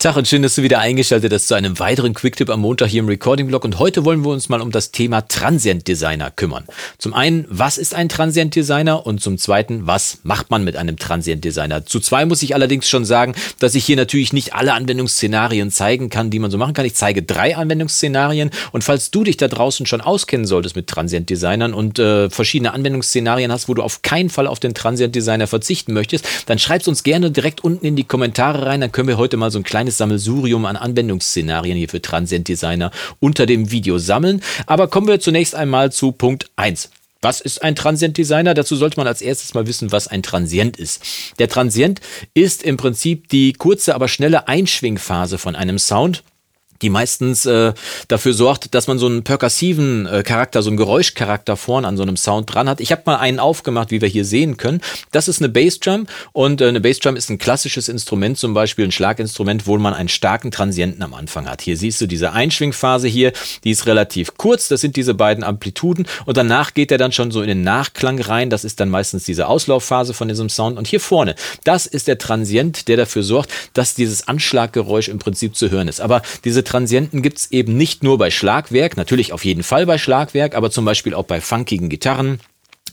Tag und schön, dass du wieder eingeschaltet hast zu einem weiteren Quicktip am Montag hier im Recording-Blog. Und heute wollen wir uns mal um das Thema Transient Designer kümmern. Zum einen, was ist ein Transient Designer? Und zum zweiten, was macht man mit einem Transient Designer? Zu zwei muss ich allerdings schon sagen, dass ich hier natürlich nicht alle Anwendungsszenarien zeigen kann, die man so machen kann. Ich zeige drei Anwendungsszenarien. Und falls du dich da draußen schon auskennen solltest mit Transient Designern und äh, verschiedene Anwendungsszenarien hast, wo du auf keinen Fall auf den Transient Designer verzichten möchtest, dann schreib's uns gerne direkt unten in die Kommentare rein. Dann können wir heute mal so ein kleines kleines Sammelsurium an Anwendungsszenarien hier für Transient Designer unter dem Video sammeln. Aber kommen wir zunächst einmal zu Punkt 1. Was ist ein Transient Designer? Dazu sollte man als erstes mal wissen, was ein Transient ist. Der Transient ist im Prinzip die kurze, aber schnelle Einschwingphase von einem Sound die meistens äh, dafür sorgt, dass man so einen perkussiven äh, Charakter, so einen Geräuschcharakter vorn an so einem Sound dran hat. Ich habe mal einen aufgemacht, wie wir hier sehen können. Das ist eine Bassdrum und äh, eine Bassdrum ist ein klassisches Instrument, zum Beispiel ein Schlaginstrument, wo man einen starken Transienten am Anfang hat. Hier siehst du diese Einschwingphase hier, die ist relativ kurz, das sind diese beiden Amplituden und danach geht er dann schon so in den Nachklang rein, das ist dann meistens diese Auslaufphase von diesem Sound und hier vorne, das ist der Transient, der dafür sorgt, dass dieses Anschlaggeräusch im Prinzip zu hören ist. Aber diese Transienten gibt es eben nicht nur bei Schlagwerk, natürlich auf jeden Fall bei Schlagwerk, aber zum Beispiel auch bei funkigen Gitarren,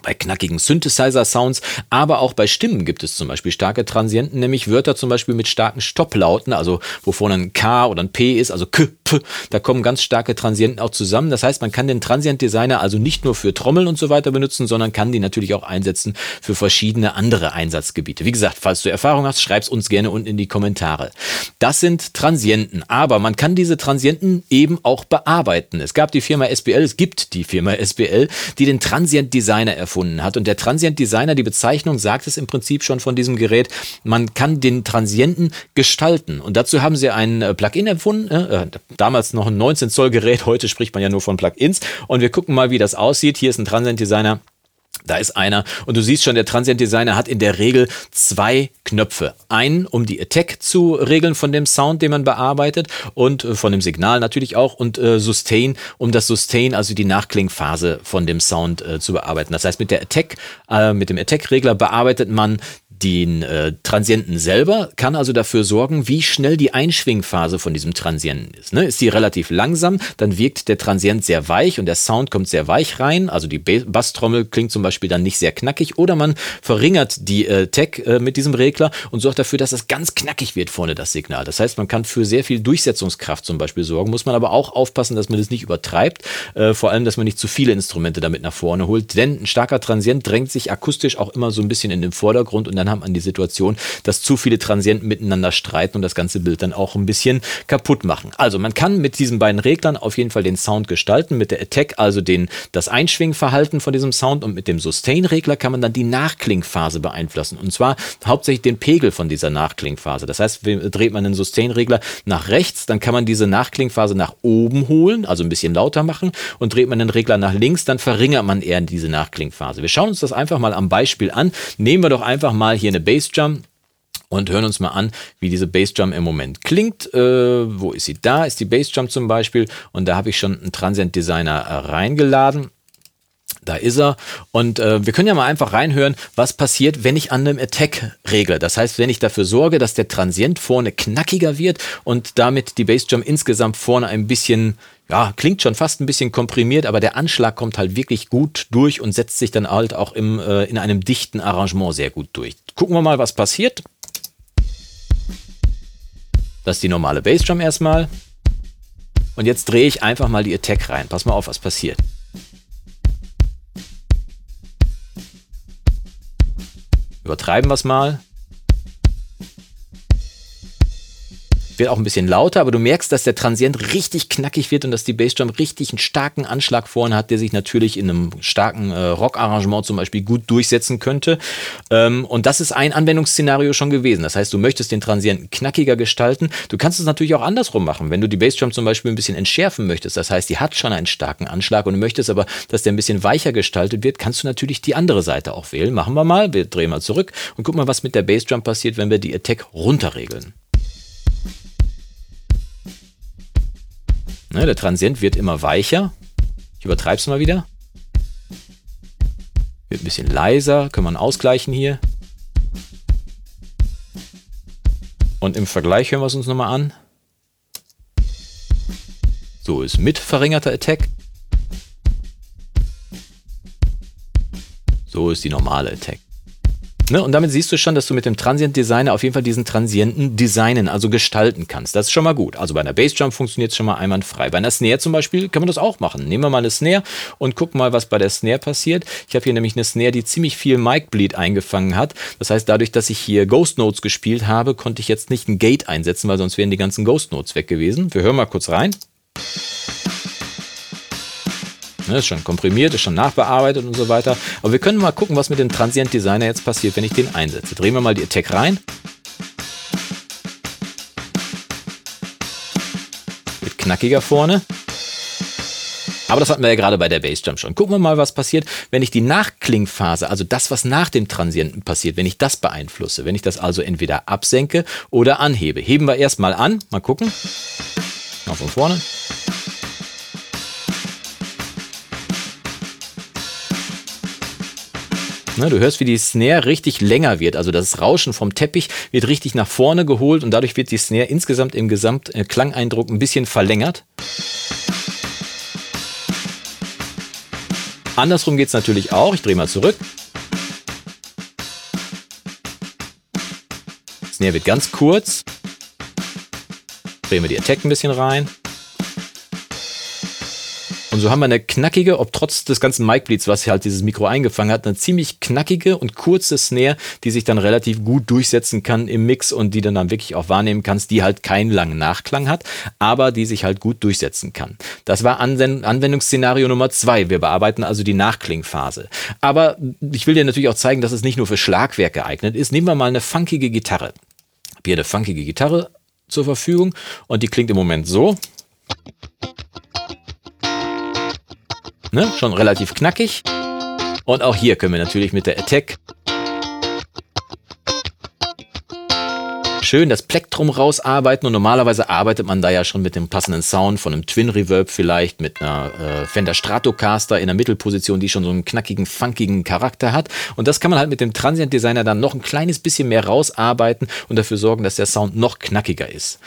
bei knackigen Synthesizer-Sounds, aber auch bei Stimmen gibt es zum Beispiel starke Transienten, nämlich Wörter zum Beispiel mit starken Stopplauten, also wo vorne ein K oder ein P ist, also K, P, da kommen ganz starke Transienten auch zusammen. Das heißt, man kann den Transient-Designer also nicht nur für Trommeln und so weiter benutzen, sondern kann die natürlich auch einsetzen für verschiedene andere Einsatzgebiete. Wie gesagt, falls du Erfahrung hast, schreib's uns gerne unten in die Kommentare. Das sind Transienten, aber man kann diese Transienten eben auch bearbeiten. Es gab die Firma SBL, es gibt die Firma SBL, die den Transient-Designer erfunden hat. Und der Transient Designer, die Bezeichnung sagt es im Prinzip schon von diesem Gerät, man kann den Transienten gestalten. Und dazu haben sie ein äh, Plugin erfunden, äh, äh damals noch ein 19 Zoll Gerät, heute spricht man ja nur von Plugins. Und wir gucken mal, wie das aussieht. Hier ist ein Transient Designer. Da ist einer und du siehst schon, der Transient Designer hat in der Regel zwei Knöpfe. Einen, um die Attack zu regeln von dem Sound, den man bearbeitet und äh, von dem Signal natürlich auch und äh, Sustain, um das Sustain, also die Nachklingphase von dem Sound äh, zu bearbeiten. Das heißt, mit der Attack, äh, mit dem Attack-Regler bearbeitet man den äh, Transienten selber kann also dafür sorgen, wie schnell die Einschwingphase von diesem Transienten ist. Ne? Ist die relativ langsam, dann wirkt der Transient sehr weich und der Sound kommt sehr weich rein. Also die Basstrommel klingt zum Beispiel dann nicht sehr knackig oder man verringert die äh, Tech äh, mit diesem Regler und sorgt dafür, dass es ganz knackig wird vorne das Signal. Das heißt, man kann für sehr viel Durchsetzungskraft zum Beispiel sorgen, muss man aber auch aufpassen, dass man das nicht übertreibt. Äh, vor allem, dass man nicht zu viele Instrumente damit nach vorne holt, denn ein starker Transient drängt sich akustisch auch immer so ein bisschen in den Vordergrund und dann dann haben an die Situation, dass zu viele Transienten miteinander streiten und das ganze Bild dann auch ein bisschen kaputt machen. Also man kann mit diesen beiden Reglern auf jeden Fall den Sound gestalten, mit der Attack also den, das Einschwingverhalten von diesem Sound und mit dem Sustain-Regler kann man dann die Nachklingphase beeinflussen und zwar hauptsächlich den Pegel von dieser Nachklingphase. Das heißt, dreht man den Sustain-Regler nach rechts, dann kann man diese Nachklingphase nach oben holen, also ein bisschen lauter machen und dreht man den Regler nach links, dann verringert man eher diese Nachklingphase. Wir schauen uns das einfach mal am Beispiel an. Nehmen wir doch einfach mal hier eine Bassdrum und hören uns mal an, wie diese Bassdrum im Moment klingt. Äh, wo ist sie? Da ist die Bassdrum zum Beispiel und da habe ich schon einen Transient Designer äh, reingeladen. Da ist er. Und äh, wir können ja mal einfach reinhören, was passiert, wenn ich an einem Attack regle. Das heißt, wenn ich dafür sorge, dass der Transient vorne knackiger wird und damit die Bassdrum insgesamt vorne ein bisschen ja, klingt schon fast ein bisschen komprimiert, aber der Anschlag kommt halt wirklich gut durch und setzt sich dann halt auch im, äh, in einem dichten Arrangement sehr gut durch. Gucken wir mal, was passiert. Das ist die normale Bassdrum erstmal. Und jetzt drehe ich einfach mal die Attack rein. Pass mal auf, was passiert. Übertreiben wir es mal. Wird auch ein bisschen lauter, aber du merkst, dass der Transient richtig knackig wird und dass die Bassdrum richtig einen starken Anschlag vorne hat, der sich natürlich in einem starken äh, Rock-Arrangement zum Beispiel gut durchsetzen könnte. Ähm, und das ist ein Anwendungsszenario schon gewesen. Das heißt, du möchtest den Transienten knackiger gestalten. Du kannst es natürlich auch andersrum machen. Wenn du die Bassdrum zum Beispiel ein bisschen entschärfen möchtest, das heißt, die hat schon einen starken Anschlag und du möchtest aber, dass der ein bisschen weicher gestaltet wird, kannst du natürlich die andere Seite auch wählen. Machen wir mal. Wir drehen mal zurück und gucken mal, was mit der Bassdrum passiert, wenn wir die Attack runterregeln. Ne, der Transient wird immer weicher. Ich übertreibe es mal wieder. Wird ein bisschen leiser, können wir ausgleichen hier. Und im Vergleich hören wir es uns nochmal an. So ist mit verringerter Attack. So ist die normale Attack. Ne? Und damit siehst du schon, dass du mit dem Transient Designer auf jeden Fall diesen Transienten designen, also gestalten kannst. Das ist schon mal gut. Also bei einer Bassjump funktioniert es schon mal einwandfrei. Bei einer Snare zum Beispiel kann man das auch machen. Nehmen wir mal eine Snare und gucken mal, was bei der Snare passiert. Ich habe hier nämlich eine Snare, die ziemlich viel Mic Bleed eingefangen hat. Das heißt, dadurch, dass ich hier Ghost Notes gespielt habe, konnte ich jetzt nicht ein Gate einsetzen, weil sonst wären die ganzen Ghost Notes weg gewesen. Wir hören mal kurz rein. Ne, ist schon komprimiert, ist schon nachbearbeitet und so weiter. Aber wir können mal gucken, was mit dem Transient Designer jetzt passiert, wenn ich den einsetze. Drehen wir mal die Attack rein. Wird knackiger vorne. Aber das hatten wir ja gerade bei der Bassjump schon. Gucken wir mal, was passiert, wenn ich die Nachklingphase, also das, was nach dem Transienten passiert, wenn ich das beeinflusse. Wenn ich das also entweder absenke oder anhebe. Heben wir erstmal an. Mal gucken. Mal von vorne. Ne, du hörst, wie die Snare richtig länger wird. Also das Rauschen vom Teppich wird richtig nach vorne geholt und dadurch wird die Snare insgesamt im Gesamtklangeindruck ein bisschen verlängert. Andersrum geht es natürlich auch. Ich drehe mal zurück. Snare wird ganz kurz. Drehen wir die Attack ein bisschen rein. Und so haben wir eine knackige, ob trotz des ganzen Mic-Bleeds, was halt dieses Mikro eingefangen hat, eine ziemlich knackige und kurze Snare, die sich dann relativ gut durchsetzen kann im Mix und die dann, dann wirklich auch wahrnehmen kannst, die halt keinen langen Nachklang hat, aber die sich halt gut durchsetzen kann. Das war Anwendungsszenario Nummer zwei. Wir bearbeiten also die Nachklingphase. Aber ich will dir natürlich auch zeigen, dass es nicht nur für Schlagwerk geeignet ist. Nehmen wir mal eine funkige Gitarre. Ich habe hier eine funkige Gitarre zur Verfügung und die klingt im Moment so. Ne? Schon relativ knackig. Und auch hier können wir natürlich mit der Attack schön das Plektrum rausarbeiten und normalerweise arbeitet man da ja schon mit dem passenden Sound von einem Twin Reverb vielleicht, mit einer äh, Fender Stratocaster in der Mittelposition, die schon so einen knackigen, funkigen Charakter hat. Und das kann man halt mit dem Transient Designer dann noch ein kleines bisschen mehr rausarbeiten und dafür sorgen, dass der Sound noch knackiger ist.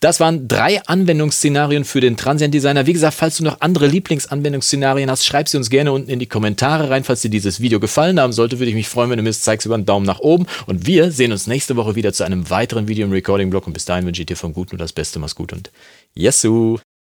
Das waren drei Anwendungsszenarien für den Transient Designer. Wie gesagt, falls du noch andere Lieblingsanwendungsszenarien hast, schreib sie uns gerne unten in die Kommentare rein. Falls dir dieses Video gefallen haben sollte, würde ich mich freuen, wenn du mir es zeigst über einen Daumen nach oben. Und wir sehen uns nächste Woche wieder zu einem weiteren Video im Recording-Blog und bis dahin wünsche ich dir vom Guten nur das Beste. Mach's gut und Yesu!